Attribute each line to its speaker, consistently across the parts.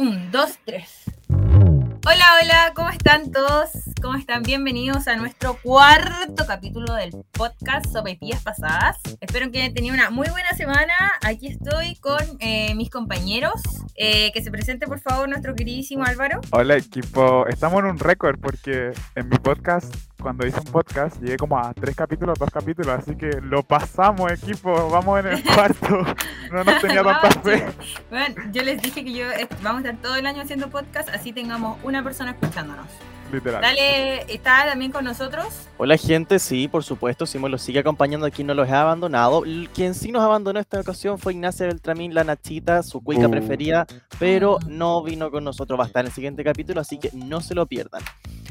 Speaker 1: Un, dos, tres. Hola, hola, ¿cómo están todos? ¿Cómo están? Bienvenidos a nuestro cuarto capítulo del podcast sobre Sopaipillas Pasadas. Espero que hayan tenido una muy buena semana. Aquí estoy con eh, mis compañeros. Eh, que se presente, por favor, nuestro queridísimo Álvaro.
Speaker 2: Hola, equipo. Estamos en un récord porque en mi podcast, cuando hice un podcast, llegué como a tres capítulos, dos capítulos, así que lo pasamos, equipo. Vamos en el cuarto. No nos tenía tanta fe.
Speaker 1: Bueno, yo les dije que yo vamos a estar todo el año haciendo podcast, así tengamos una persona escuchándonos.
Speaker 2: Literal.
Speaker 1: Dale, ¿está también con nosotros?
Speaker 3: Hola gente, sí, por supuesto, Simón los sigue acompañando aquí, no los he abandonado. Quien sí nos abandonó esta ocasión fue Ignacia Beltramín, la Nachita, su cuica
Speaker 2: Uh.
Speaker 3: preferida, pero no vino con nosotros, va a estar en el siguiente capítulo, así que no se lo pierdan.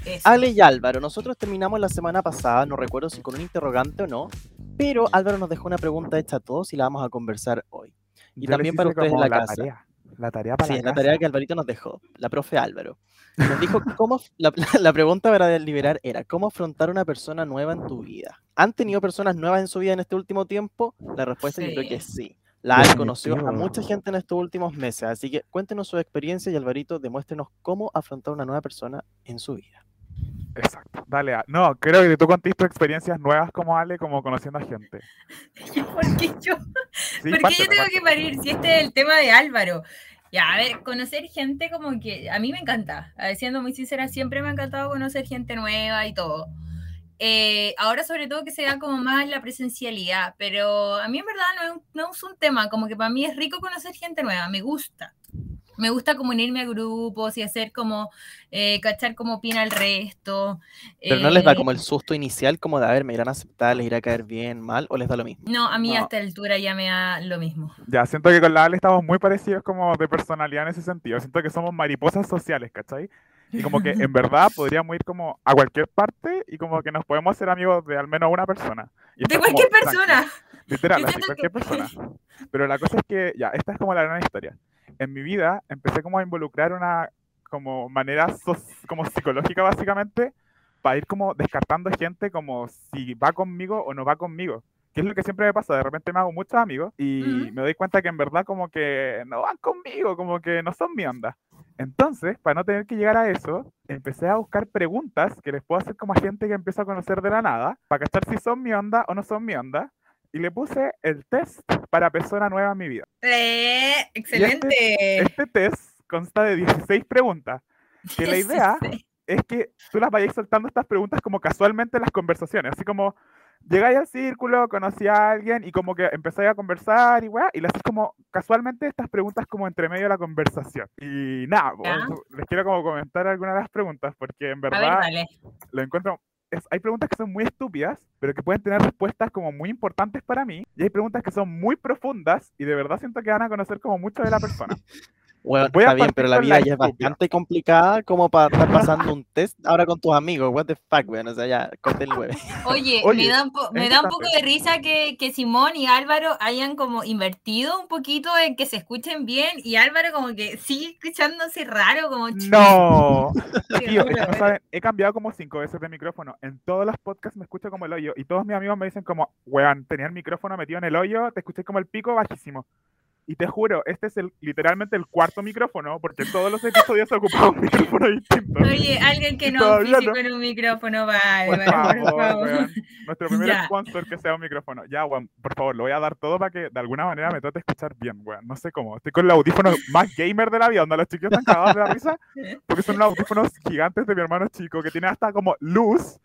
Speaker 1: Eso.
Speaker 3: Ale y Álvaro, nosotros terminamos la semana pasada, no recuerdo si con un interrogante o no, pero Álvaro nos dejó una pregunta hecha a todos y la vamos a conversar hoy. Y
Speaker 2: Yo
Speaker 3: también para ustedes la casa.
Speaker 2: Tarea. La tarea para
Speaker 3: Sí,
Speaker 2: la
Speaker 3: es la tarea que Alvarito nos dejó, la profe Álvaro. Nos dijo cómo, la, la pregunta para deliberar era, ¿cómo afrontar una persona nueva en tu vida? ¿Han tenido personas nuevas en su vida en este último tiempo? La respuesta yo creo que sí. La Ale conoció a mucha gente en estos últimos meses, así que cuéntenos su experiencia y Alvarito, demuéstrenos cómo afrontar una nueva persona en su vida.
Speaker 2: Exacto. Dale. a- No, creo que tú contaste experiencias nuevas como Ale, como conociendo a gente.
Speaker 1: ¿Por qué yo?
Speaker 2: Sí,
Speaker 1: ¿Por qué
Speaker 2: pártela,
Speaker 1: yo tengo que parir si este es el tema de Álvaro? Ya, a ver, conocer gente como que a mí me encanta. Ver, Siendo muy sincera, siempre me ha encantado conocer gente nueva y todo. Eh, ahora sobre todo que se da como más la presencialidad, pero a mí en verdad no no es un tema, como que para mí es rico conocer gente nueva, me gusta. Me gusta como unirme a grupos y hacer como, eh, cachar cómo opina el resto.
Speaker 3: Pero no les da
Speaker 1: eh,
Speaker 3: como el susto inicial, como de, a ver, me irán a aceptar, les irá a caer bien, mal, o les da lo mismo.
Speaker 1: No, a mí
Speaker 2: No.
Speaker 1: a esta altura ya me da lo mismo.
Speaker 2: Ya, siento que con la Ale estamos muy parecidos como de personalidad en ese sentido. Siento que somos mariposas sociales, ¿cachai? Y como que en verdad podríamos ir como a cualquier parte y como que nos podemos hacer amigos de al menos una persona. Y
Speaker 1: De
Speaker 2: como
Speaker 1: cualquier persona.
Speaker 2: Literal, así, cualquier
Speaker 1: que-
Speaker 2: persona. Pero la cosa es que, ya, esta es como la gran historia. En mi vida empecé como a involucrar una como manera como psicológica básicamente para ir como descartando gente como si va conmigo o no va conmigo. Que es lo que siempre me pasa, de repente me hago muchos amigos y me doy cuenta que en verdad como que no van conmigo, como que no son mi onda. Entonces, para no tener que llegar a eso, empecé a buscar preguntas que les puedo hacer como a gente que empiezo a conocer de la nada, para cachar si son mi onda o no son mi onda. Y le puse el test para persona nueva en mi vida.
Speaker 1: Eh, excelente.
Speaker 2: Este test consta de 16 preguntas. Que la idea es que tú las vayas soltando estas preguntas como casualmente en las conversaciones. Así como llegáis al círculo, conocí a alguien y como que empezáis a conversar y weá, y le haces como casualmente estas preguntas como entre medio de la conversación. Y nada,
Speaker 1: Ya.
Speaker 2: les quiero como comentar algunas de las preguntas porque en
Speaker 1: A ver,
Speaker 2: verdad
Speaker 1: dale.
Speaker 2: lo encuentro. Hay preguntas que son muy estúpidas, pero que pueden tener respuestas como muy importantes para mí. Y hay preguntas que son muy profundas y de verdad siento que van a conocer como mucho de la persona.
Speaker 3: Bueno,
Speaker 2: Voy a
Speaker 3: está bien, pero la vida
Speaker 2: la
Speaker 3: ya es bastante complicada como para estar pasando un test ahora con tus amigos. What the fuck, weón. O sea, ya, corte el hueve.
Speaker 1: Oye,
Speaker 2: Oye,
Speaker 1: me da un, po- me
Speaker 2: es
Speaker 1: da un poco de risa que, que Simón y Álvaro hayan como invertido un poquito en que se escuchen bien y Álvaro como que sigue escuchándose raro, como
Speaker 2: ¡No! Tío, es que no saben, he cambiado como cinco veces de micrófono. En todos los podcasts me escucho como el hoyo. Y todos mis amigos me dicen como, weón, tenía el micrófono metido en el hoyo, te escuché como el pico bajísimo. Y te juro, este es el, literalmente el cuarto micrófono, porque todos los episodios he ocupado un micrófono distinto.
Speaker 1: Oye, alguien que no físico
Speaker 2: no.
Speaker 1: en un micrófono, vale,
Speaker 2: Por
Speaker 1: vale, por
Speaker 2: favor,
Speaker 1: favor.
Speaker 2: weón. Nuestro primer
Speaker 1: Ya.
Speaker 2: sponsor que sea un micrófono. Ya, weón, por favor, lo voy a dar todo para que de alguna manera me trate de escuchar bien, weón. No sé cómo. Estoy con el audífono más gamer de la vida, donde los chiquillos están cagados de la risa, porque son los audífonos gigantes de mi hermano chico, que tiene hasta como luz,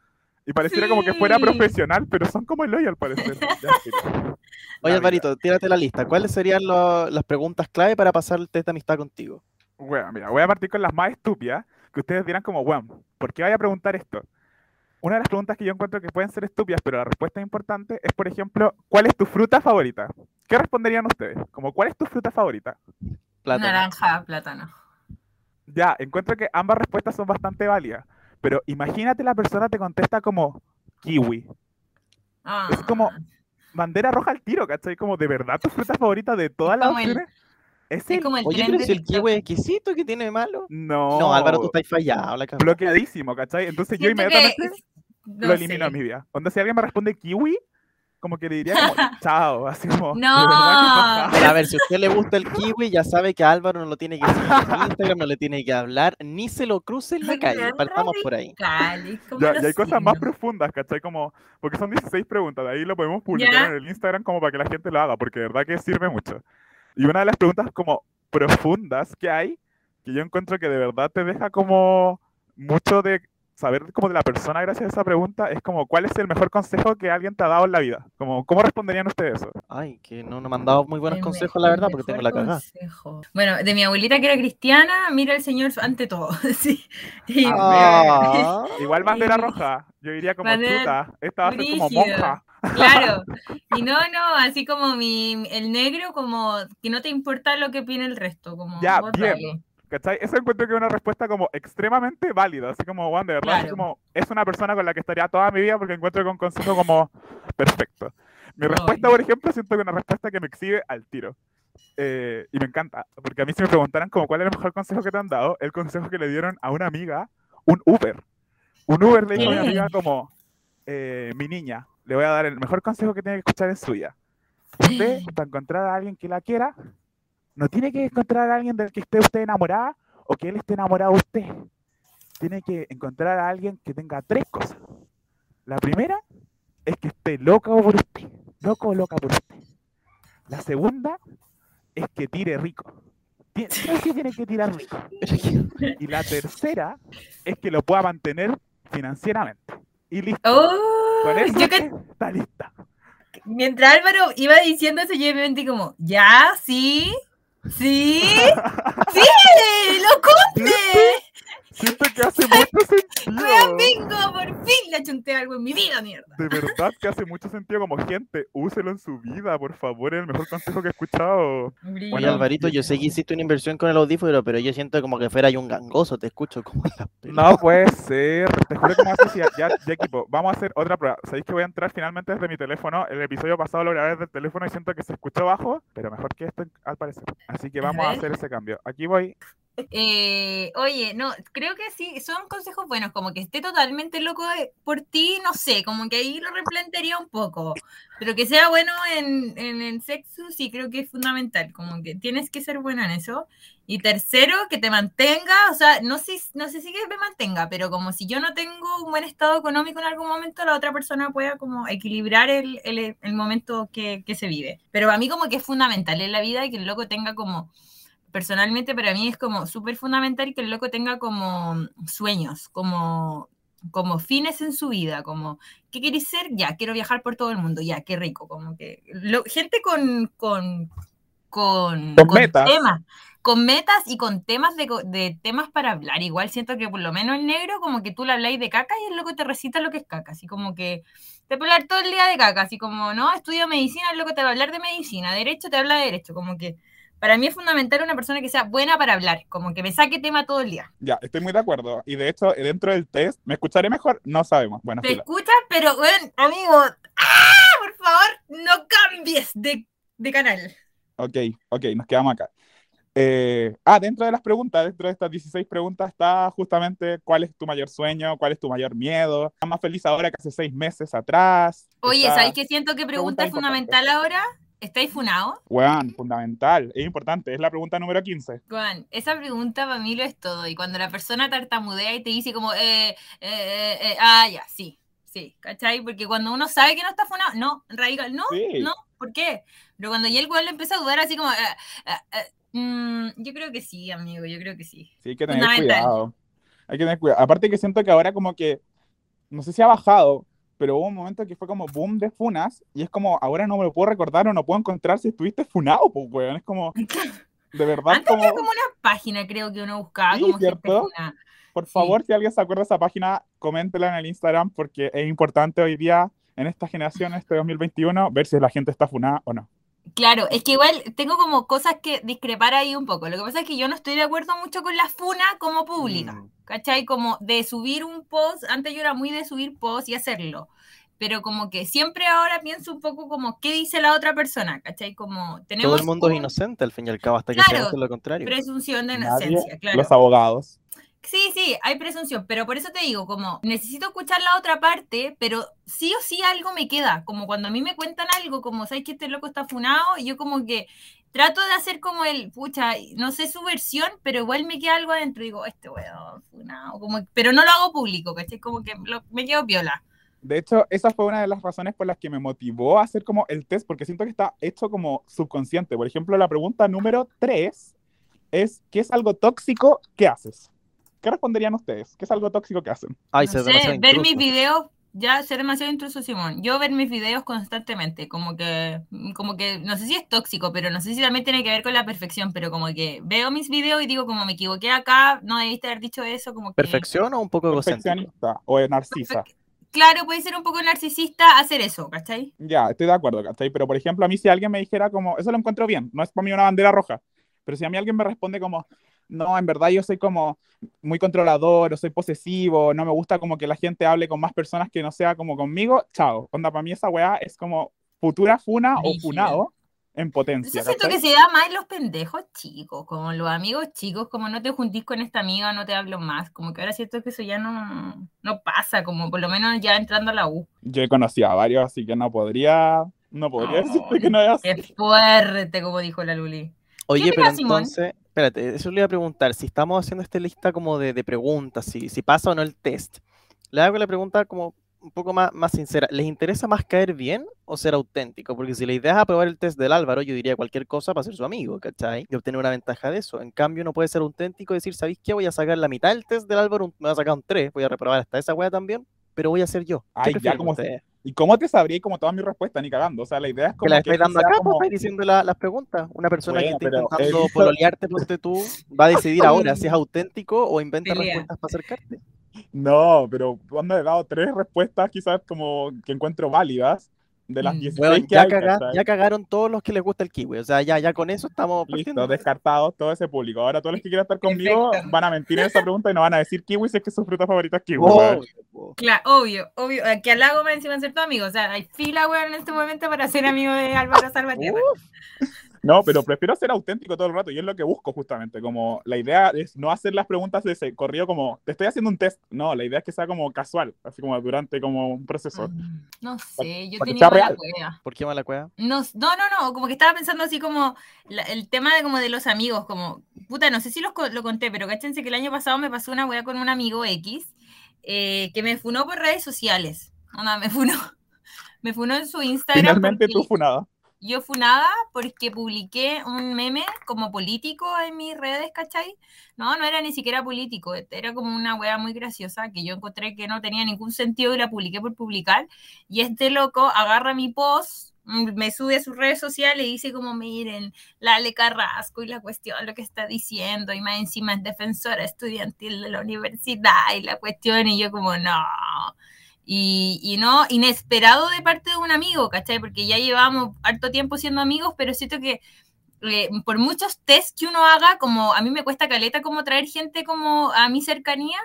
Speaker 2: y pareciera como que fuera profesional, pero son como el hoyo al parecer.
Speaker 3: Oye. Alvarito, tírate la lista. ¿Cuáles serían lo- las preguntas clave para pasar el test de amistad contigo?
Speaker 2: Bueno, mira, voy a partir con las más estúpidas, que ustedes dirán como, weón, ¿por qué vaya a preguntar esto? Una de las preguntas que yo encuentro que pueden ser estúpidas, pero la respuesta es importante, es, por ejemplo, ¿cuál es tu fruta favorita? ¿Qué responderían ustedes? Como, ¿cuál es tu fruta favorita?
Speaker 3: Plátano.
Speaker 1: Naranja, plátano.
Speaker 2: Ya, encuentro que ambas respuestas son bastante válidas, pero imagínate la persona te contesta como kiwi.
Speaker 1: Ah,
Speaker 2: Es como bandera roja al tiro, ¿cachai? Como, ¿de verdad tu fruta favorita de todas las opciones? Es
Speaker 1: es
Speaker 2: el...
Speaker 1: como el
Speaker 3: Oye, pero si el kiwi es exquisito, ¿qué tiene de malo?
Speaker 2: No,
Speaker 3: No, Álvaro, tú estás fallado. La
Speaker 2: bloqueadísimo, ¿cachai? Entonces yo
Speaker 1: Siento que-
Speaker 2: inmediatamente
Speaker 1: no
Speaker 2: lo elimino
Speaker 1: sé.
Speaker 2: en mi vida. Onda, si alguien me responde kiwi, como que le diría como, chao, así como...
Speaker 1: No.
Speaker 2: "De verdad que no
Speaker 3: Pero a ver, si a usted le gusta el kiwi, ya sabe que a Álvaro no lo tiene que seguir en Instagram, no le tiene que hablar, ni se lo cruce en la calle. Partamos por ahí.
Speaker 2: Ya,
Speaker 1: los
Speaker 2: y hay cosas más profundas, ¿cachai? Como, porque son 16 preguntas, de ahí lo podemos publicar
Speaker 1: Ya.
Speaker 2: en el Instagram como para que la gente lo haga, porque de verdad que sirve mucho. Y una de las preguntas como profundas que hay, que yo encuentro que de verdad te deja como mucho de saber como de la persona gracias a esa pregunta, es como, ¿cuál es el mejor consejo que alguien te ha dado en la vida? Como, ¿cómo responderían ustedes eso?
Speaker 3: Ay, que no, no me han dado muy buenos
Speaker 1: El me-
Speaker 3: consejos, la
Speaker 1: el
Speaker 3: verdad, porque tengo la cagada.
Speaker 1: Bueno, de mi abuelita que era cristiana, mira al Señor ante todo. sí. Y-
Speaker 3: Ah,
Speaker 2: Igual bandera roja, yo diría como,
Speaker 1: Bandera
Speaker 2: chuta, esta va a ser como monja.
Speaker 1: Claro. Y no, no, así como mi, el negro, como que no te importa lo que opine el resto. Como
Speaker 2: Ya,
Speaker 1: vos
Speaker 2: bien.
Speaker 1: dale.
Speaker 2: ¿Cachai? Eso encuentro que es una respuesta como extremadamente válida, así como, Juan, de verdad, es
Speaker 1: Claro.
Speaker 2: como, es una persona con la que estaría toda mi vida porque encuentro un consejo como perfecto. Mi respuesta, por ejemplo, siento que es una respuesta que me exhibe al tiro. Eh, y me encanta, porque a mí si me preguntaran como cuál es el mejor consejo que te han dado, el consejo que le dieron a una amiga, un Uber. Un Uber le dijo a mi
Speaker 1: ¿Qué?
Speaker 2: amiga como, eh, mi niña, le voy a dar el mejor consejo que tiene que escuchar en su vida. Usted, para encontrar a alguien que la quiera, no tiene que encontrar a alguien del que esté usted enamorada o que él esté enamorado de usted. Tiene que encontrar a alguien que tenga tres cosas. La primera es que esté loco por usted, loco o loca por usted. La segunda es que tire rico. O sí tiene que tirar rico.
Speaker 3: que-
Speaker 2: Y la tercera es que lo pueda mantener financieramente. Y listo.
Speaker 1: Oh,
Speaker 2: Con eso
Speaker 1: yo que,
Speaker 2: está lista.
Speaker 1: mientras Álvaro iba diciendo eso, yo me sentí como, ya, sí, sí, sí, lo cumple.
Speaker 2: Siento que hace mucho sentido.
Speaker 1: Weón, bingo, por fin le achunté algo en mi vida, mierda.
Speaker 2: De verdad que hace mucho sentido como gente, úselo en su vida, por favor, es el mejor consejo que he escuchado. Bueno,
Speaker 3: Alvarito, yo sé que hiciste una inversión con el audífono, pero yo siento como que fuera yo un gangoso, te escucho como películas.
Speaker 2: No puede ser, te juro que me hace ya, ya, ya, equipo, vamos a hacer otra prueba. Sabéis que voy a entrar finalmente desde mi teléfono. El episodio pasado lo grabé desde el teléfono y siento que se escuchó bajo, pero mejor que esto al parecer. Así que vamos a hacer ese cambio. Aquí voy.
Speaker 1: Eh, oye, no, creo que sí, son consejos buenos, como que esté totalmente loco de- por ti, no sé, como que ahí lo replantearía un poco, pero que sea bueno en, en el sexo, sí creo que es fundamental, como que tienes que ser bueno en eso. Y tercero, que te mantenga, o sea, no sé, no sé si que me mantenga, pero como si yo no tengo un buen estado económico en algún momento, la otra persona pueda como equilibrar el, el, el momento que, que se vive. Pero a mí como que es fundamental en la vida que el loco tenga como personalmente para mí es como súper fundamental que el loco tenga como sueños, como, como fines en su vida, como, ¿qué queréis ser? Ya, quiero viajar por todo el mundo, ya, qué rico, como que lo- gente con, con, con,
Speaker 2: Con metas.
Speaker 1: temas, con metas y con temas de, de temas para hablar. Igual siento que por lo menos el negro, como que tú le habláis de caca y el loco te recita lo que es caca, así como que te puede hablar todo el día de caca, así como, no, estudio medicina, el loco te va a hablar de medicina, derecho te habla de derecho, como que para mí es fundamental una persona que sea buena para hablar, como que me saque tema todo el día.
Speaker 2: Ya, estoy muy de acuerdo. Y de hecho, dentro del test, ¿me escucharé mejor? No sabemos. Bueno,
Speaker 1: ¿Te escuchas? Pero, bueno, amigo, ¡ah! por favor, no cambies de, de canal.
Speaker 2: Ok, ok, nos quedamos acá. Eh, ah, dentro de las preguntas, dentro de estas 16 preguntas está justamente cuál es tu mayor sueño, cuál es tu mayor miedo. ¿Estás más feliz ahora que hace seis meses atrás?
Speaker 1: Oye,
Speaker 2: Está-
Speaker 1: ¿sabéis qué siento que pregunta
Speaker 2: pregunta
Speaker 1: es fundamental ahora? ¿Estáis funados?
Speaker 2: Weón, fundamental, es importante, es la pregunta número 15.
Speaker 1: Juan, esa pregunta para mí lo es todo. Y cuando la persona tartamudea y te dice como, eh, eh, eh, eh, ah, ya, sí, sí, ¿cachai? Porque cuando uno sabe que no está funado, no, radical, no,
Speaker 2: Sí.
Speaker 1: no, ¿por qué? Pero cuando ya el cual le empieza a dudar así como, mm, yo creo que sí, amigo, yo creo que sí.
Speaker 2: Sí, hay que tener cuidado. Hay que tener cuidado. Aparte que siento que ahora como que, no sé si ha bajado, pero hubo un momento que fue como boom de funas y es como, ahora no me lo puedo recordar o no puedo encontrar si estuviste funado, pues, weón. Es como, de verdad,
Speaker 1: Antes
Speaker 2: como,
Speaker 1: como una página, creo que uno buscaba
Speaker 2: Sí,
Speaker 1: como
Speaker 2: ¿cierto?
Speaker 1: funada.
Speaker 2: por
Speaker 1: sí.
Speaker 2: favor, si alguien se acuerda de esa página, coméntela en el Instagram porque es importante hoy día, en esta generación, este 2021, ver si la gente está funada o no.
Speaker 1: Claro, es que igual tengo como cosas que discrepar ahí un poco. Lo que pasa es que yo no estoy de acuerdo mucho con la funa como pública,
Speaker 3: Mm.
Speaker 1: ¿cachai? Como de subir un post, antes yo era muy de subir post y hacerlo, pero como que siempre ahora pienso un poco como qué dice la otra persona, ¿cachai? Como tenemos
Speaker 3: Todo el mundo es inocente al fin y al cabo, hasta que se
Speaker 1: Claro,
Speaker 3: hace lo contrario.
Speaker 1: presunción de
Speaker 2: Nadie,
Speaker 1: inocencia, claro.
Speaker 2: los abogados.
Speaker 1: Sí, sí, hay presunción, pero por eso te digo, como necesito escuchar la otra parte, pero sí o sí algo me queda, como cuando a mí me cuentan algo, como sabes que este loco está funado, yo como que trato de hacer como el, pucha, no sé su versión, pero igual me queda algo adentro, digo, este weón, funado, como, pero no lo hago público, ¿cachai? Como que me quedo viola.
Speaker 2: De hecho, esa fue una de las razones por las que me motivó a hacer como el test, porque siento que está hecho como subconsciente. Por ejemplo, la pregunta número 3 es, ¿qué es algo tóxico que haces? ¿Qué responderían ustedes? ¿Qué es algo tóxico que hacen?
Speaker 1: Ay, no sé, ver mis videos, ya ser demasiado intruso, Simón. Yo ver mis videos constantemente, como que, como que, no sé si es tóxico, pero no sé si también tiene que ver con la perfección, pero como que veo mis videos y digo, como me equivoqué acá, no debiste haber dicho eso, como que...
Speaker 3: ¿Perfección o un poco
Speaker 2: Perfeccionista o narcisa?
Speaker 1: Claro, puede ser un poco narcisista hacer eso, ¿cachai?
Speaker 2: Ya, estoy de acuerdo, ¿cachai? Pero, por ejemplo, a mí si alguien me dijera como, eso lo encuentro bien, no es para mí una bandera roja, pero si a mí alguien me responde como, no, en verdad yo soy como muy controlador o soy posesivo, no me gusta como que la gente hable con más personas que no sea como conmigo, chao. Onda, para mí esa weá es como futura funa o funado en potencia.
Speaker 1: Yo siento que se da más en los pendejos chicos, como los amigos chicos, como no te juntís con esta amiga, no te hablo más, como que ahora siento que eso ya no, no pasa, como por lo menos ya entrando a la U.
Speaker 2: Yo he conocido a varios, así que no podría, no podría decirte que no es así.
Speaker 1: Qué fuerte, como dijo la Luli.
Speaker 3: Oye, pero entonces, espérate, eso le iba a preguntar, si estamos haciendo esta lista como de, de preguntas, si, si pasa o no el test, le hago la pregunta como un poco más, más sincera, ¿les interesa más caer bien o ser auténtico? Porque si la idea es aprobar el test del Álvaro, yo diría cualquier cosa para ser su amigo, ¿cachai? Y obtener una ventaja de eso. En cambio, uno puede ser auténtico y decir, ¿sabéis qué? Voy a sacar la mitad del test del Álvaro, me voy a sacar un 3, voy a reprobar hasta esa wea también, pero voy a ser yo.
Speaker 2: Ay, ya como ¿Y cómo te sabría como toda mi respuesta? Ni cagando. O sea, la idea es como.
Speaker 3: Que la estoy dando acá, pues, como... diciendo las preguntas. Una persona que está intentando pololearte, ponte tú, va a decidir ahora si es auténtico o inventa respuestas para acercarte.
Speaker 2: No, pero cuando he dado tres respuestas, quizás como que encuentro válidas, de las 16 mm.
Speaker 3: ya, ya, cagaron todos los que les gusta el kiwi. O sea, ya, ya con eso estamos.
Speaker 2: Listo, descartados todo ese público. Ahora todos los que quieran estar conmigo van a mentir en esa pregunta y no van a decir kiwi si es que su fruta favorita es kiwi.
Speaker 1: claro, obvio, obvio. Que al lago me encima ser tu amigo. O sea, hay fila, weón, en este momento para ser amigo de Álvaro Salvatierra.
Speaker 2: No, pero prefiero ser auténtico todo el rato y es lo que busco justamente. Como la idea es no hacer las preguntas de ese corrido como te estoy haciendo un test. No, la idea es que sea como casual, así como durante como un proceso.
Speaker 1: Mm, no sé, yo tenía mala cueva.
Speaker 3: ¿Por qué mala cueva?
Speaker 1: No, no, no, no, como que estaba pensando así como el tema de como de los amigos, como puta, no sé si lo conté, pero cáchense que el año pasado me pasó una wea con un amigo X eh, que me funó por redes sociales. No, me funó. Me funó en su Instagram.
Speaker 2: Finalmente tú funada
Speaker 1: yo funada porque publiqué un meme como político en mis redes, ¿cachai? No, no era ni siquiera político, era como una wea muy graciosa que yo encontré que no tenía ningún sentido y la publiqué por publicar. Y este loco agarra mi post, mm, me sube a sus redes sociales y dice como, miren, la Carrasco y la cuestión, lo que está diciendo, y más encima es defensora estudiantil de la universidad y la cuestión, y yo como, no y, no, inesperado de parte de un amigo, ¿cachai? Porque ya llevamos harto tiempo siendo amigos, pero siento que eh, por muchos test que uno haga, como a mí me cuesta caleta como traer gente como a mi cercanía,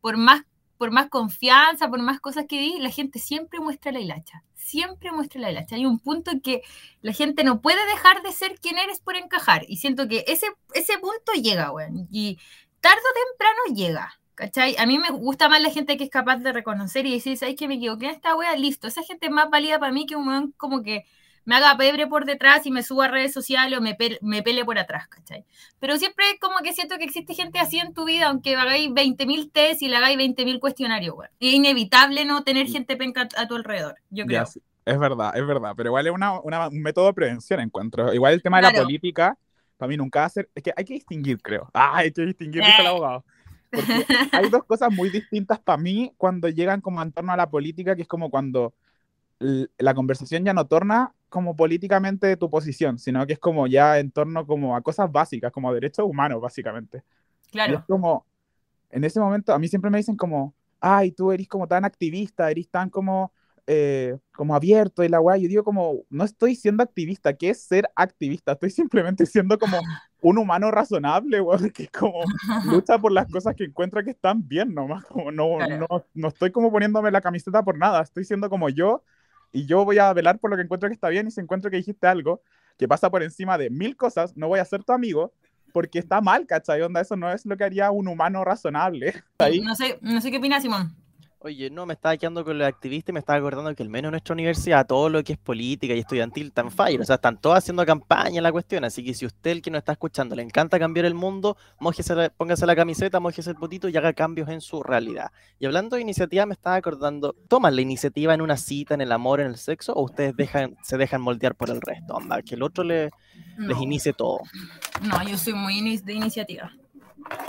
Speaker 1: por más, por más confianza, por más cosas que di, la gente siempre muestra la hilacha, siempre muestra la hilacha. Hay un punto en que la gente no puede dejar de ser quien eres por encajar, y siento que ese, ese punto llega, weón, y tarde o temprano llega. ¿Cachai? A mí me gusta más la gente que es capaz de reconocer y decir, ¿sabes que me equivoqué en esta wea? Listo. Esa gente es más válida para mí que un weón como que me haga pebre por detrás y me suba a redes sociales o me, me pele por atrás, ¿cachai? Pero siempre como que siento que existe gente así en tu vida, aunque hagáis 20.000 test y le hagáis 20.000 cuestionarios, weón. Es inevitable no tener gente penca a tu alrededor, yo creo.
Speaker 2: es verdad, es verdad, pero igual es una, un método de prevención, encuentro. Igual el tema de la política, para mí nunca va a ser, es que hay que distinguir, creo. Ah, hay que distinguir, dice el eh. abogado porque hay dos cosas muy distintas para mí cuando llegan como en torno a la política, que es como cuando la conversación ya no torna como políticamente de tu posición, sino que es como ya en torno como a cosas básicas, como derechos humanos, básicamente.
Speaker 1: Claro.
Speaker 2: es como, en ese momento, a mí siempre me dicen como, ay, tú eres como tan activista, eres tan como eh, como abierto y la weá. Yo digo como, no estoy siendo activista, ¿qué es ser activista? Estoy simplemente siendo como un humano razonable, weón, que como lucha por las cosas que encuentra que están bien nomás, como no, no, no estoy como poniéndome la camiseta por nada, estoy siendo como yo y yo voy a velar por lo que encuentro que está bien y si encuentro que dijiste algo que pasa por encima de mil cosas, no voy a ser tu amigo, porque está mal, ¿cachai? Onda, eso no es lo que haría un humano razonable. Ahí.
Speaker 1: No sé, no sé qué opina Simón.
Speaker 3: Oye, no, me estaba quedando con los activistas y me estaba acordando que al menos en nuestra universidad todo lo que es política y estudiantil está en fire. O sea, están todos haciendo campaña en la cuestión. Así que si usted, el que nos está escuchando, le encanta cambiar el mundo, mójese póngase la camiseta, mójese el potito y haga cambios en su realidad. Y hablando de iniciativa, me estaba acordando, ¿toman la iniciativa en una cita, en el amor, en el sexo? ¿O ustedes dejan, se dejan moldear por el resto? Onda, que el otro le, les
Speaker 1: No,
Speaker 3: inicie todo.
Speaker 1: no, yo soy muy de iniciativa.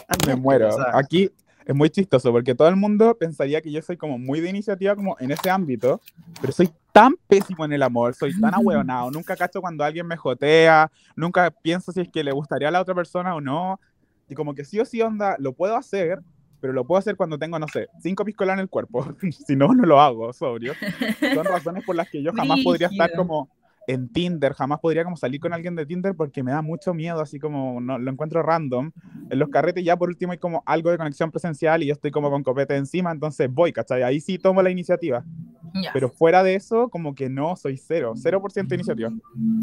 Speaker 3: Ah,
Speaker 2: Me muero. Aquí es muy chistoso porque todo el mundo pensaría que yo soy como muy de iniciativa como en ese ámbito, pero soy tan pésimo en el amor, soy tan ahueonado, nunca cacho cuando alguien me jotea, nunca pienso si es que le gustaría a la otra persona o no, y como que sí o sí onda, lo puedo hacer, pero lo puedo hacer cuando tengo, no sé, cinco piscolas en el cuerpo, si no, no lo hago, sobrio. Son razones por las que yo jamás podría estar como en Tinder, jamás podría como salir con alguien de Tinder porque me da mucho miedo, así como no, lo encuentro random. En los carretes ya por último hay como algo de conexión presencial y yo estoy como con copete encima, entonces voy, ¿cachai? Ahí sí tomo la iniciativa. Pero fuera de eso, como que no, soy cero, 0% de iniciativa.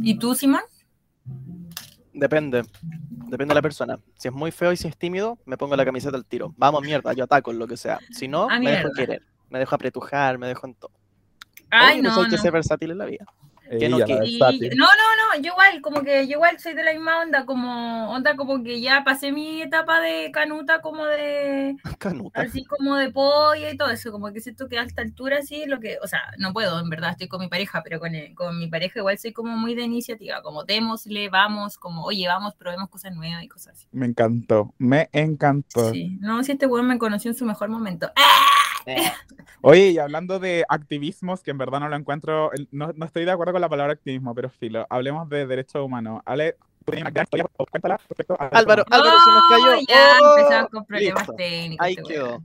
Speaker 1: ¿Y tú, Simón?
Speaker 3: Depende. Depende de la persona. Si es muy feo y si es tímido, me pongo la camiseta al tiro. Vamos, mierda, yo ataco en lo que sea. Si no,
Speaker 1: Ah,
Speaker 3: me dejo
Speaker 1: mierda.
Speaker 3: querer. Me dejo apretujar, me dejo en todo.
Speaker 1: Ay,
Speaker 3: pues
Speaker 1: no,
Speaker 3: hay que
Speaker 1: no.
Speaker 3: ser versátil en la vida. Que no, que-
Speaker 1: Y- no, no, no, yo igual, como que yo igual soy de la misma onda, como onda como que ya pasé mi etapa de canuta como de
Speaker 3: Canuta.
Speaker 1: así como de polla y todo eso, como que siento que a esta altura sí lo que, o sea, no puedo, en verdad, estoy con mi pareja, pero con, el- con mi pareja igual soy como muy de iniciativa, como démosle, vamos, como oye, vamos, probemos cosas nuevas y cosas así.
Speaker 2: Me encantó, me encantó.
Speaker 1: Sí, no, si este weón me conoció en su mejor momento. ¡Ah!
Speaker 2: Oye, y hablando de activismos, que en verdad no lo encuentro, no, no estoy de acuerdo con la palabra activismo, pero filo, hablemos de derechos humanos. Ale, tú tienes una gran historia, cuéntala respecto a
Speaker 3: Álvaro. Álvaro se nos cayó.
Speaker 1: Oh, Ya
Speaker 3: ¡Oh!
Speaker 1: empezamos con problemas
Speaker 3: Listo.
Speaker 1: técnicos.
Speaker 3: Ahí quedó.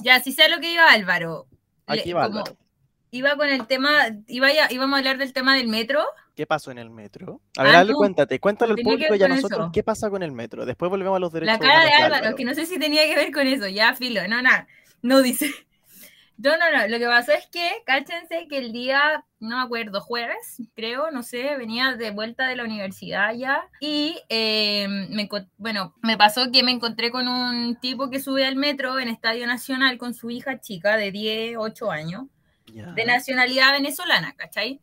Speaker 1: Ya, si sé lo que iba Álvaro.
Speaker 3: Aquí va Álvaro.
Speaker 1: Iba con el tema, iba ya, íbamos a hablar del tema del metro.
Speaker 3: ¿Qué pasó en el metro? A ver,
Speaker 1: Ah,
Speaker 3: Ale,
Speaker 1: no.
Speaker 3: cuéntate. Cuéntale al público
Speaker 1: ver
Speaker 3: y a nosotros
Speaker 1: eso.
Speaker 3: qué pasa con el metro. Después volvemos a los derechos
Speaker 1: La cara de
Speaker 3: humanos
Speaker 1: Álvaro, que no sé si tenía que ver con eso, ya filo, no, nada, no dice. No, no, no, lo que pasó es que, cáchense que el día, no me acuerdo, jueves, creo, no sé, venía de vuelta de la universidad ya y eh, me, bueno, me pasó que me encontré con un tipo que sube al metro en Estadio Nacional con su hija chica de 10, 8 años, de nacionalidad venezolana, ¿cachai?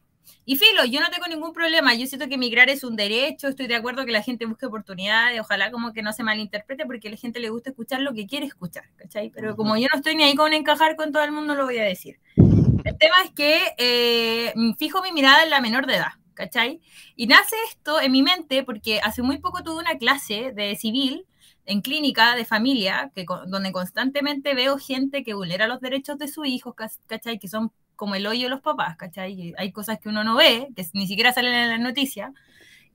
Speaker 1: Y filo, yo no tengo ningún problema, yo siento que emigrar es un derecho, estoy de acuerdo que la gente busque oportunidades, ojalá como que no se malinterprete porque a la gente le gusta escuchar lo que quiere escuchar, ¿cachai? Pero como yo no estoy ni ahí con encajar con todo el mundo, lo voy a decir. El tema es que eh, fijo mi mirada en la menor de edad, ¿cachai? Y nace esto en mi mente porque hace muy poco tuve una clase de civil en clínica de familia, que, donde constantemente veo gente que vulnera los derechos de sus hijos, ¿cachai? Que son como el hoyo de los papás, ¿cachai? Hay cosas que uno no ve, que ni siquiera salen en las noticias.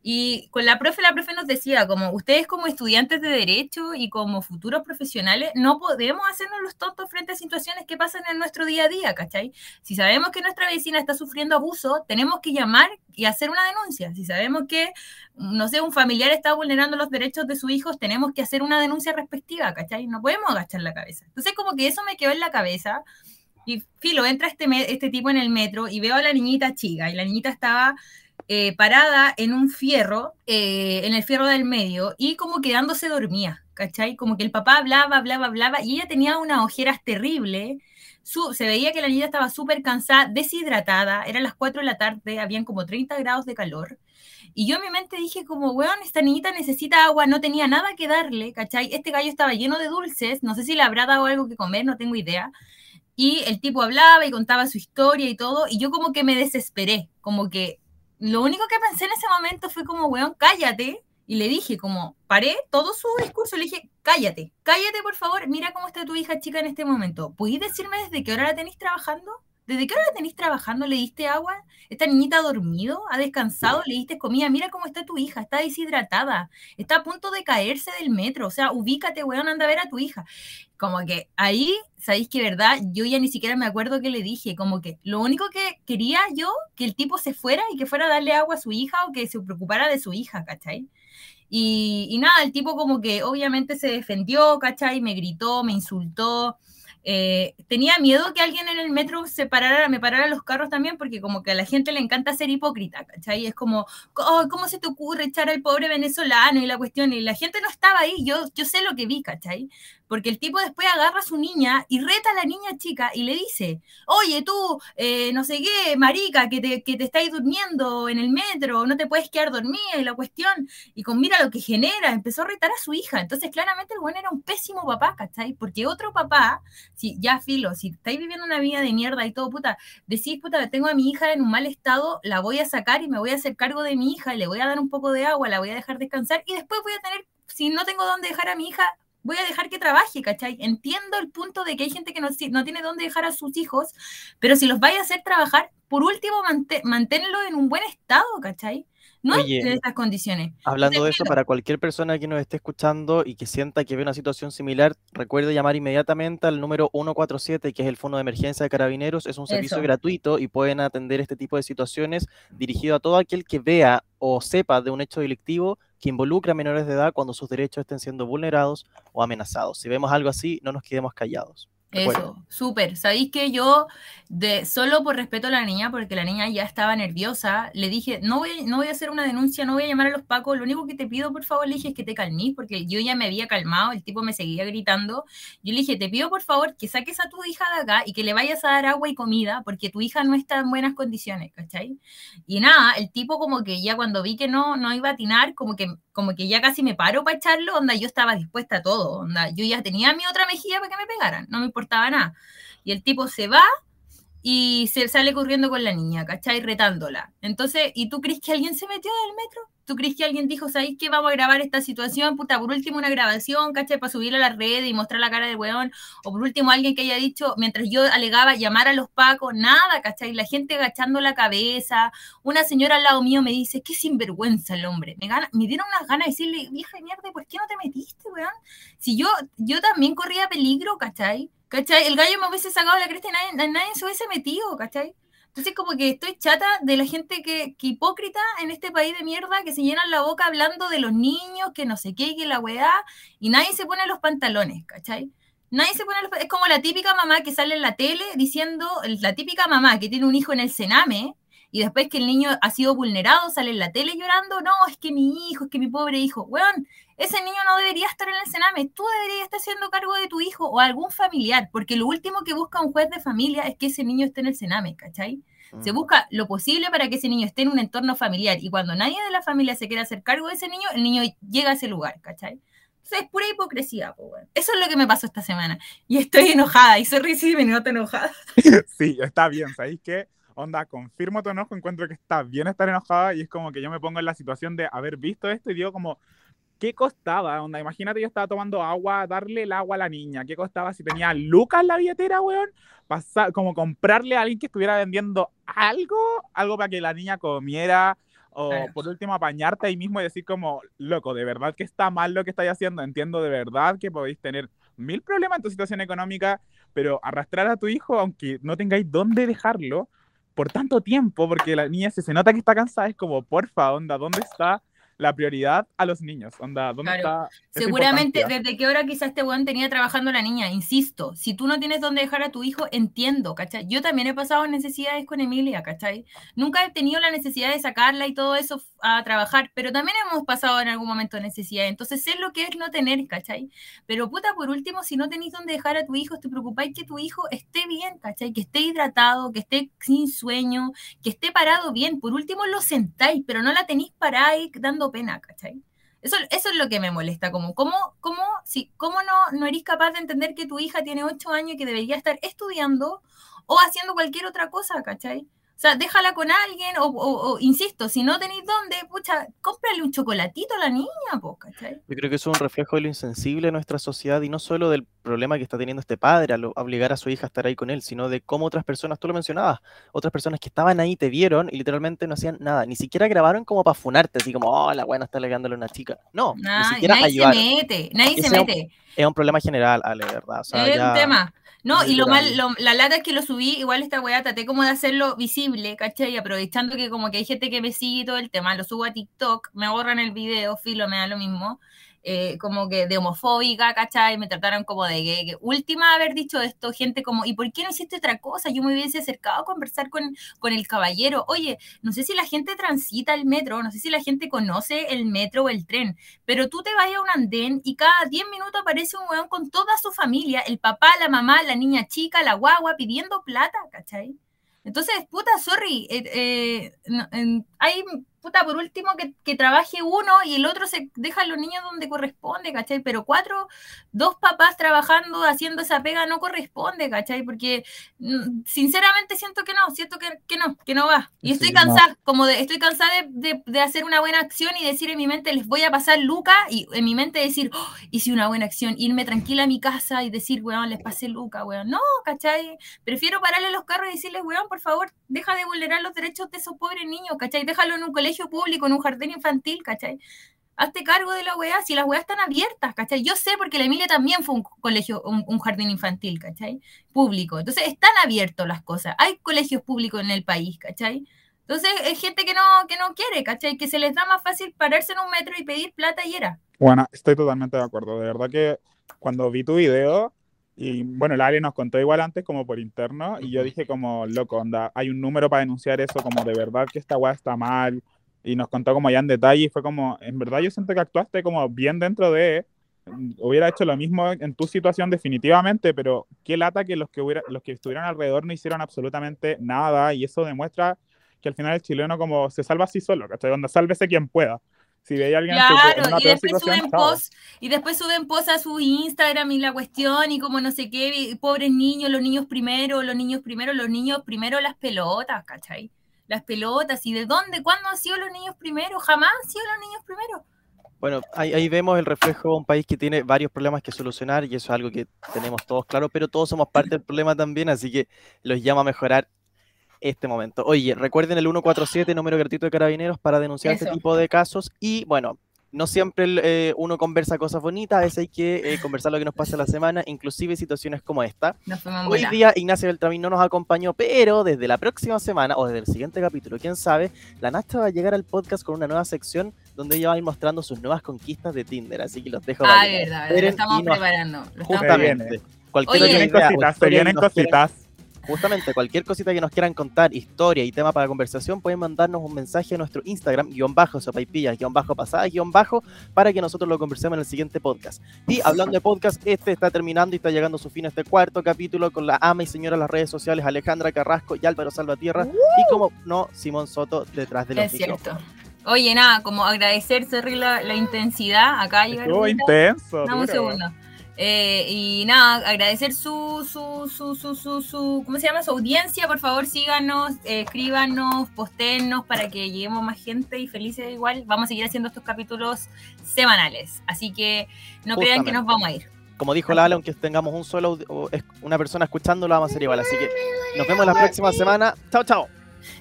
Speaker 1: Y con la profe, la profe nos decía, como ustedes como estudiantes de derecho y como futuros profesionales, no podemos hacernos los tontos frente a situaciones que pasan en nuestro día a día, ¿cachai? Si sabemos que nuestra vecina está sufriendo abuso, tenemos que llamar y hacer una denuncia. Si sabemos que, no sé, un familiar está vulnerando los derechos de sus hijos, tenemos que hacer una denuncia respectiva, ¿cachai? No podemos agachar la cabeza. Entonces, como que eso me quedó en la cabeza. Y filo, entra este, este tipo en el metro y veo a la niñita chica y la niñita estaba eh, parada en un fierro, eh, en el fierro del medio y como quedándose dormía, ¿cachai? Como que el papá hablaba, hablaba, hablaba y ella tenía unas ojeras terribles. Su- se veía que la niña estaba súper cansada, deshidratada, eran las 4 de la tarde, habían como 30 grados de calor. Y yo en mi mente dije como, weón, esta niñita necesita agua, no tenía nada que darle, ¿cachai? Este gallo estaba lleno de dulces, no sé si le habrá dado algo que comer, no tengo idea. Y el tipo hablaba y contaba su historia y todo, y yo como que me desesperé, como que lo único que pensé en ese momento fue como, weón, cállate. Y le dije, como, paré todo su discurso, le dije, cállate, cállate por favor, mira cómo está tu hija chica en este momento. ¿Podéis decirme desde qué hora la tenéis trabajando? ¿Desde qué hora la tenéis trabajando? ¿Le diste agua? ¿Esta niñita ha dormido? ¿Ha descansado? ¿Le diste comida? Mira cómo está tu hija, está deshidratada, está a punto de caerse del metro. O sea, ubícate, weón, anda a ver a tu hija. Como que ahí, sabéis que verdad, yo ya ni siquiera me acuerdo qué le dije. Como que lo único que quería yo, que el tipo se fuera y que fuera a darle agua a su hija o que se preocupara de su hija, ¿cachai? Y, y nada, el tipo como que obviamente se defendió, ¿cachai? Me gritó, me insultó. Eh, tenía miedo que alguien en el metro se parara, me parara los carros también, porque como que a la gente le encanta ser hipócrita, ¿cachai? Es como, oh, ¿cómo se te ocurre echar al pobre venezolano y la cuestión? Y la gente no estaba ahí, yo, yo sé lo que vi, ¿cachai? Porque el tipo después agarra a su niña y reta a la niña chica y le dice, oye tú, eh, no sé qué, marica, que te, que te estáis durmiendo en el metro, no te puedes quedar dormida y la cuestión, y con mira lo que genera, empezó a retar a su hija. Entonces claramente el buen era un pésimo papá, ¿cachai? Porque otro papá, si ya filo, si estáis viviendo una vida de mierda y todo, puta, decís, puta, tengo a mi hija en un mal estado, la voy a sacar y me voy a hacer cargo de mi hija, le voy a dar un poco de agua, la voy a dejar descansar y después voy a tener, si no tengo dónde dejar a mi hija, voy a dejar que trabaje, ¿cachai? Entiendo el punto de que hay gente que no, no tiene dónde dejar a sus hijos, pero si los vais a hacer trabajar, por último, manténlo en un buen estado, ¿cachai? No en estas condiciones.
Speaker 3: Hablando de eso, para cualquier persona que nos esté escuchando y que sienta que ve una situación similar, recuerde llamar inmediatamente al número 147, que es el Fondo de Emergencia de Carabineros. Es un servicio gratuito y pueden atender este tipo de situaciones dirigido a todo aquel que vea o sepa de un hecho delictivo que involucra a menores de edad cuando sus derechos estén siendo vulnerados o amenazados. Si vemos algo así, no nos quedemos callados.
Speaker 1: Eso, súper. Sabéis que yo, de, solo por respeto a la niña, porque la niña ya estaba nerviosa, le dije, no voy, no voy a hacer una denuncia, no voy a llamar a los pacos, lo único que te pido, por favor, le dije, es que te calmís, porque yo ya me había calmado, el tipo me seguía gritando. Yo le dije, te pido, por favor, que saques a tu hija de acá y que le vayas a dar agua y comida, porque tu hija no está en buenas condiciones, ¿cachai? Y nada, el tipo como que ya cuando vi que no, no iba a atinar, como que, como que ya casi me paro para echarlo, onda, yo estaba dispuesta a todo, onda, yo ya tenía mi otra mejilla para que me pegaran, no me importa estaba nada. Y el tipo se va y se sale corriendo con la niña, ¿cachai? Retándola. Entonces, ¿y tú crees que alguien se metió del metro? ¿Tú crees que alguien dijo, ¿sabéis que vamos a grabar esta situación? Puta, por último una grabación, ¿cachai? Para subirla a la red y mostrar la cara del weón. O por último alguien que haya dicho, mientras yo alegaba llamar a los pacos, nada, ¿cachai? La gente agachando la cabeza. Una señora al lado mío me dice, qué sinvergüenza el hombre. Me, gana, me dieron unas ganas de decirle, vieja mierda, ¿por qué no te metiste, weón? Si yo, yo también corría peligro, ¿cachai? ¿Cachai? El gallo me hubiese sacado la cresta y nadie, nadie se hubiese metido, ¿cachai? Entonces como que estoy chata de la gente que, hipócrita en este país de mierda, que se llenan la boca hablando de los niños, que no sé qué, que la weá, y nadie se pone los pantalones, ¿cachai? Nadie se pone los Es como la típica mamá que sale en la tele diciendo, la típica mamá que tiene un hijo en el Sename, y después que el niño ha sido vulnerado, sale en la tele llorando, no, es que mi hijo, es que mi pobre hijo, weón, ese niño no debería estar en el Sename, tú deberías estar haciendo cargo de tu hijo o algún familiar, porque lo último que busca un juez de familia es que ese niño esté en el Sename, ¿cachai? Se mm. busca lo posible para que ese niño esté en un entorno familiar y cuando nadie de la familia se quiere hacer cargo de ese niño, el niño llega a ese lugar, ¿cachai? Entonces es pura hipocresía, pues, Eso es lo que me pasó esta semana. Y estoy enojada, y sorry si me noto enojada.
Speaker 2: Sí, está bien, ¿sabéis qué? Onda, confirmo tu enojo, encuentro que está bien estar enojada y es como que yo me pongo en la situación de haber visto esto y digo como, ¿qué costaba? Onda, imagínate yo estaba tomando agua, darle el agua a la niña. ¿Qué costaba si tenía lucas en la billetera, weón? Pasar, como comprarle a alguien que estuviera vendiendo algo, algo para que la niña comiera. O por último, apañarte ahí mismo y decir como, loco, de verdad que está mal lo que estáis haciendo. Entiendo de verdad que podéis tener mil problemas en tu situación económica, pero arrastrar a tu hijo, aunque no tengáis dónde dejarlo, por tanto tiempo, porque la niña se nota que está cansada, es como, porfa, onda, ¿dónde está la prioridad a los niños. Onda, ¿dónde está
Speaker 1: Seguramente desde qué hora quizás este weón tenía trabajando la niña, insisto, si tú no tienes dónde dejar a tu hijo, entiendo, ¿cachai? Yo también he pasado necesidades con Emilia, ¿cachai? Nunca he tenido la necesidad de sacarla y todo eso a trabajar, pero también hemos pasado en algún momento necesidad, entonces sé lo que es no tener, ¿cachai? Pero puta, por último, si no tenéis dónde dejar a tu hijo, te preocupáis que tu hijo esté bien, ¿cachai? Que esté hidratado, que esté sin sueño, que esté parado bien, por último lo sentáis, pero no la tenéis parada ahí dando pena, ¿cachai? Eso, eso es lo que me molesta, como, ¿cómo, si, cómo no, no eres capaz de entender que tu hija tiene ocho años y que debería estar estudiando o haciendo cualquier otra cosa, ¿cachai? O sea, déjala con alguien, o, insisto, si no tenéis dónde, pucha, cómprale un chocolatito a la niña, po, ¿cachai?
Speaker 3: Yo creo que eso es un reflejo de lo insensible de nuestra sociedad y no solo del problema que está teniendo este padre al obligar a su hija a estar ahí con él, sino de cómo otras personas, tú lo mencionabas, otras personas que estaban ahí te vieron y literalmente no hacían nada, ni siquiera grabaron como para funarte, así como, oh, la buena está alegándole a una chica. No, ni siquiera
Speaker 1: nadie se mete, nadie se mete.
Speaker 3: Es un, problema general, Ale, ¿verdad?
Speaker 1: es un tema. No, y lo mal, la lata es que lo subí, igual esta weá traté como de hacerlo visible, ¿cachai? Aprovechando que como que hay gente que me sigue todo el tema, lo subo a TikTok, me borran el video, filo, me da lo mismo. Eh, como que de homofóbica, ¿cachai? Me trataron como de gay. Última haber dicho esto, gente como, ¿y por qué no hiciste otra cosa? Yo me hubiese acercado a conversar con, con el caballero. Oye, no sé si la gente transita el metro, no sé si la gente conoce el metro o el tren, pero tú te vas a un andén y cada 10 minutos aparece un weón con toda su familia, el papá, la mamá, la niña chica, la guagua, pidiendo plata, ¿cachai? Entonces, puta, sorry, eh, eh, hay puta, por último, que, trabaje uno y el otro se deja a los niños donde corresponde, ¿cachai? Pero cuatro, dos papás trabajando, haciendo esa pega no corresponde, ¿cachai? Porque mm, sinceramente siento que no, siento que, no, que no va. Y estoy cansada, como de, estoy cansada de, hacer una buena acción y decir en mi mente, les voy a pasar Luca, y en mi mente decir, oh, hice una buena acción, irme tranquila a mi casa y decir, weón, les pasé Luca, weón. No, ¿cachai? Prefiero pararle los carros y decirles, weón, por favor, deja de vulnerar los derechos de esos pobres niños, ¿cachai? Déjalo en un colegio público, en un jardín infantil, ¿cachai? Hazte cargo de la weá, si las weas están abiertas, ¿cachai? Yo sé porque la Emilia también fue un colegio, un, jardín infantil, ¿cachai? Público. Entonces, están abiertas las cosas. Hay colegios públicos en el país, ¿cachai? Entonces, es gente que no, que no quiere, ¿cachai? Que se les da más fácil pararse en un metro y pedir plata y era.
Speaker 2: Bueno, estoy totalmente de acuerdo. De verdad que cuando vi tu video, y bueno, la Ale nos contó igual antes como por interno, y yo dije como, loco, onda, hay un número para denunciar eso, como de verdad que esta weá está mal, y nos contó como ya en detalle y fue como, en verdad yo siento que actuaste como bien dentro de, hubiera hecho lo mismo en tu situación definitivamente, pero qué lata que los que, hubiera, los que estuvieron alrededor no hicieron absolutamente nada y eso demuestra que al final el chileno como se salva así solo, ¿cachai? Donde sálvese quien pueda. Si veía a alguien
Speaker 1: claro, y después suben post, y después suben post a su Instagram y la cuestión y como no sé qué, pobres niños, los niños primero, los niños primero, los niños primero las pelotas, ¿cachai? las pelotas y de dónde, cuándo han sido los niños primero, jamás han sido los niños primero.
Speaker 3: Bueno, ahí, vemos el reflejo de un país que tiene varios problemas que solucionar y eso es algo que tenemos todos claro, pero todos somos parte del problema también, así que los llama a mejorar este momento. Oye, recuerden el 147, número gratuito de carabineros, para denunciar este tipo de casos y bueno, no siempre eh, uno conversa cosas bonitas, a veces hay que eh, conversar lo que nos pasa la semana, inclusive situaciones como esta. Hoy día Ignacio Beltramín no nos acompañó, pero desde la próxima semana o desde el siguiente capítulo, quién sabe, la Nacha va a llegar al podcast con una nueva sección donde ella va a ir mostrando sus nuevas conquistas de Tinder, así que los dejo.
Speaker 1: Ah, verdad, lo estamos preparando.
Speaker 3: justamente. Cualquier
Speaker 2: cositas, se vienen cositas.
Speaker 3: Justamente, cualquier cosita que nos quieran contar, historia y tema para conversación, pueden mandarnos un mensaje a nuestro Instagram, guion bajo, sopaipillas, guion bajo, pasada, guion bajo, para que nosotros lo conversemos en el siguiente podcast. Y hablando de podcast, este está terminando y está llegando a su fin este cuarto capítulo con la ama y señora de las redes sociales, Alejandra Carrasco y Álvaro Salvatierra, y como no, Simón Soto detrás de los
Speaker 1: Es cierto. Oye, nada, como agradecer, la, la intensidad. Acá
Speaker 2: Estuvo intenso.
Speaker 1: Dame un segundo. Eh, y nada, agradecer su, su, su, su, su, su, ¿cómo se llama? Su audiencia, por favor síganos, eh, escríbanos, postéennos para que lleguemos más gente y felices igual. Vamos a seguir haciendo estos capítulos semanales, así que no crean que nos vamos a ir.
Speaker 3: Como dijo Lala, aunque tengamos un solo, una persona escuchando, lo vamos a hacer igual. Así que nos vemos la próxima semana. Chao, chao.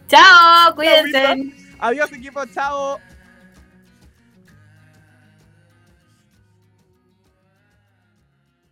Speaker 1: Chao, cuídense.
Speaker 2: Adiós equipo, chao.